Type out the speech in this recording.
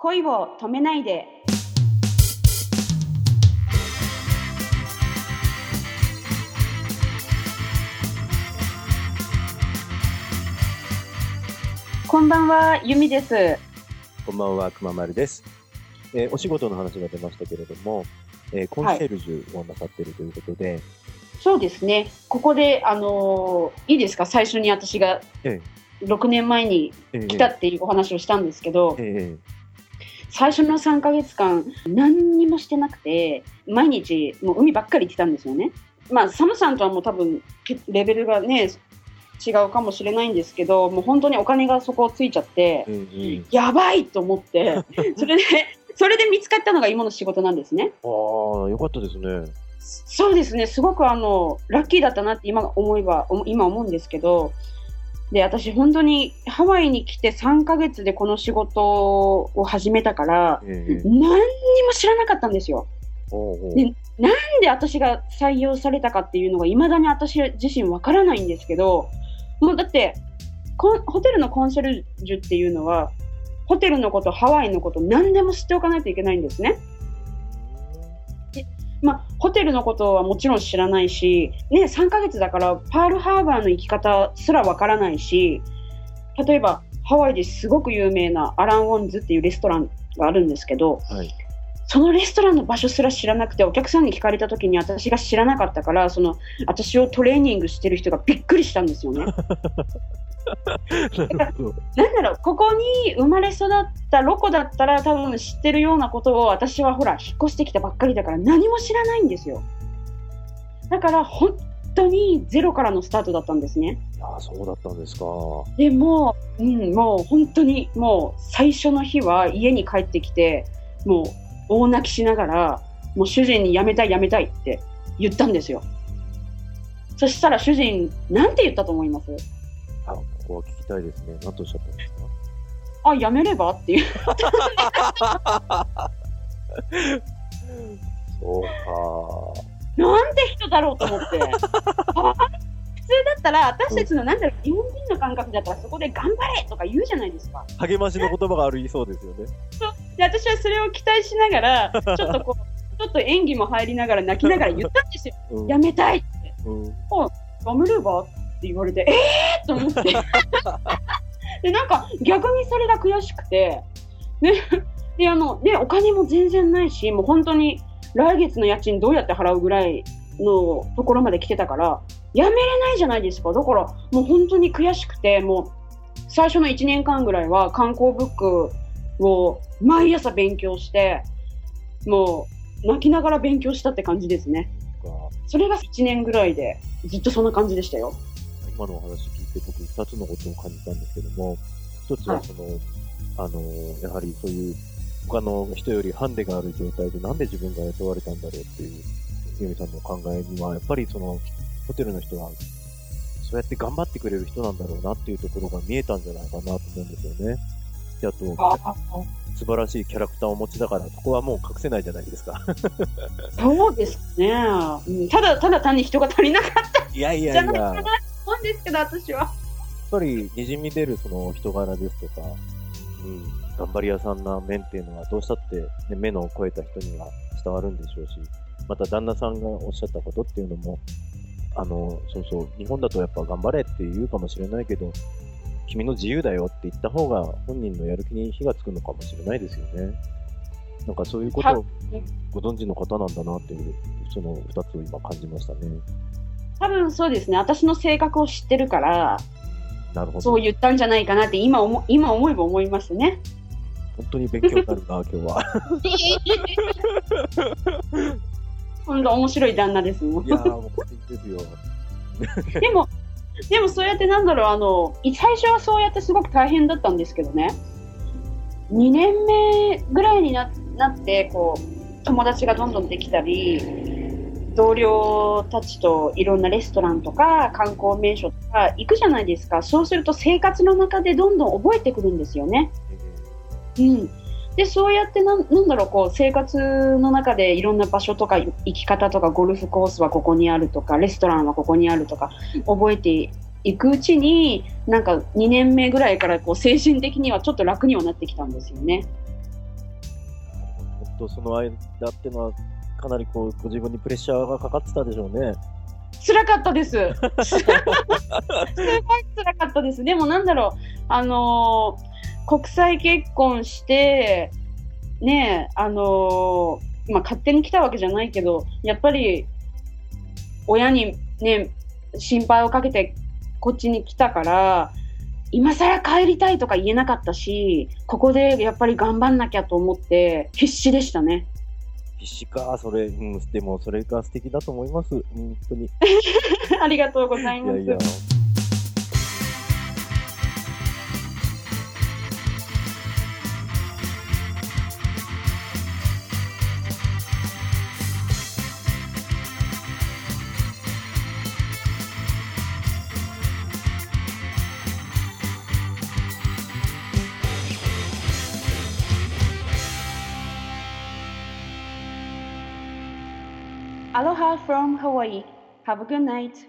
恋を止めないで。こんばんは、ゆみです。こんばんは、くままるです。えーお仕事の話が出ましたけれども、えーコンシェルジュをなさっているということで、そうですね。ここで、あのーいいですか？最初に私がえ6年前にえー来たっていうお話をしたんですけど、え最初の3ヶ月間何にもしてなくて毎日もう海ばっかり行ってたんですよね。まあサムさんとはもう多分けレベルがね違うかもしれないんですけどもう本当にお金がそこをついちゃってえうんうんやばいと思って それでそれで見つかったのが今の仕事なんですね。ああ、よかったですね。そうですねすごくあのラッキーだったなって今思えばお今思うんですけどで私本当にハワイに来て3ヶ月でこの仕事を始めたからええ何にも知らなかったんですよ。おうおうねなんで私が採用されたかっていうのがいまだに私自身わからないんですけどもうだってホテルのコンシェルジュっていうのはホテルのことハワイのこと何でも知っておかないといけないんですね。まあ、ホテルのことはもちろん知らないし、ね、3ヶ月だからパールハーバーの行き方すらわからないし例えばハワイですごく有名なアラン・ウォンズっていうレストランがあるんですけどはい。そのレストランの場所すら知らなくてお客さんに聞かれた時に私が知らなかったからその私をトレーニングしてる人がびっくりしたんですよね。なるほど。なんだろうここに生まれ育ったロコだったら多分知ってるようなことを私はほら引っ越してきたばっかりだから何も知らないんですよ。だから本当にゼロからのスタートだったんですね。いやーそうだったんですか。でもう、うん、もう本当にもう最初の日は家に帰ってきてもう大泣きしながらもう主人に辞めたい辞めたいって言ったんですよそしたら主人なんて言ったと思います？あ、ここは聞きたいですね。何とおっしゃったんですか？あ辞めれば？っていう。そうか。なんて人だろうと思って。あ普通だったら私たちのなんだろう日本人の感覚だったらそこで頑張れとか言うじゃないですか。励ましの言葉があるいそうですよね。で私はそれを期待しながら ちょっとこうちょっと演技も入りながら泣きながら言ったんですよ。うん。辞めたいって。うん。やめればって言われて、えー？と思って。で、なんか逆にそれが悔しくて、ね、で、あの、で、お金も全然ないし、もう本当に来月の家賃どうやって払うぐらいのところまで来てたから、やめれないじゃないですか。だから、もう本当に悔しくて、もう最初の1年間ぐらいは観光ブックを毎朝勉強して、もう泣きながら勉強したって感じですね。それが1年ぐらいで、ずっとそんな感じでしたよ。今のお話二つのことを感じたんですけども、一つはその、あの、やはりそういう他の人よりハンデがある状態でなんで自分が雇われたんだろうっていう、ゆみさんの考えには、やっぱりその、ホテルの人は、そうやって頑張ってくれる人なんだろうなっていうところが見えたんじゃないかなと思うんですよね。で、あと、素晴らしいキャラクターをお持ちだから、そこはもう隠せないじゃないですか。そうですね、うん。ただただ単に人が足りなかったいやいじゃないかなと思うんですけど、私は。っぱり滲み出るその人柄ですとか、うん、頑張り屋さんな面っていうのはどうしたって、ね、目の超えた人には伝わるんでしょうし、また旦那さんがおっしゃったことっていうのも、あの、そうそう、日本だとやっぱ頑張れって言うかもしれないけど、君の自由だよって言った方が本人のやる気に火がつくのかもしれないですよね。なんかそういうことをご存知の方なんだなっていう、その二つを今感じましたね。多分そうですね、私の性格を知ってるから、なるほど。そう言ったんじゃないかなって今思今思えば思いますね。本当に勉強になるな、今日は。本当面白い旦那ですもんい。やー、もうですよ。でも、でもそうやってなんだろう、あの、い最初はそうやってすごく大変だったんですけどね、2年目ぐらいにななって、こう、友達がどんどんできたり、同僚たちといろんなレストランとか観光名所とか行くじゃないですか。そうすると生活の中でどんどん覚えてくるんですよね。うん。で、そうやってなん、なんだろう、こう、生活の中でいろんな場所とか行き方とか、ゴルフコースはここにあるとか、レストランはここにあるとか、覚えていくうちに、なんか2年目ぐらいからこう精神的にはちょっと楽にはなってきたんですよね。とその間ってのは、かなりこう、ご自分にプレッシャーがかかってたでしょうね。辛かったです。すごい辛かったです。でもなんだろう、あのー国際結婚して、ねえ、あのーまあ、勝手に来たわけじゃないけど、やっぱり、親にね、心配をかけてこっちに来たから、今更帰りたいとか言えなかったし、ここでやっぱり頑張んなきゃと思って、必死でしたね。必死か、それ、うん、でもそれが素敵だと思います。本当に。い ありがとうございます。やいや。Aloha from Hawaii. Have a good night.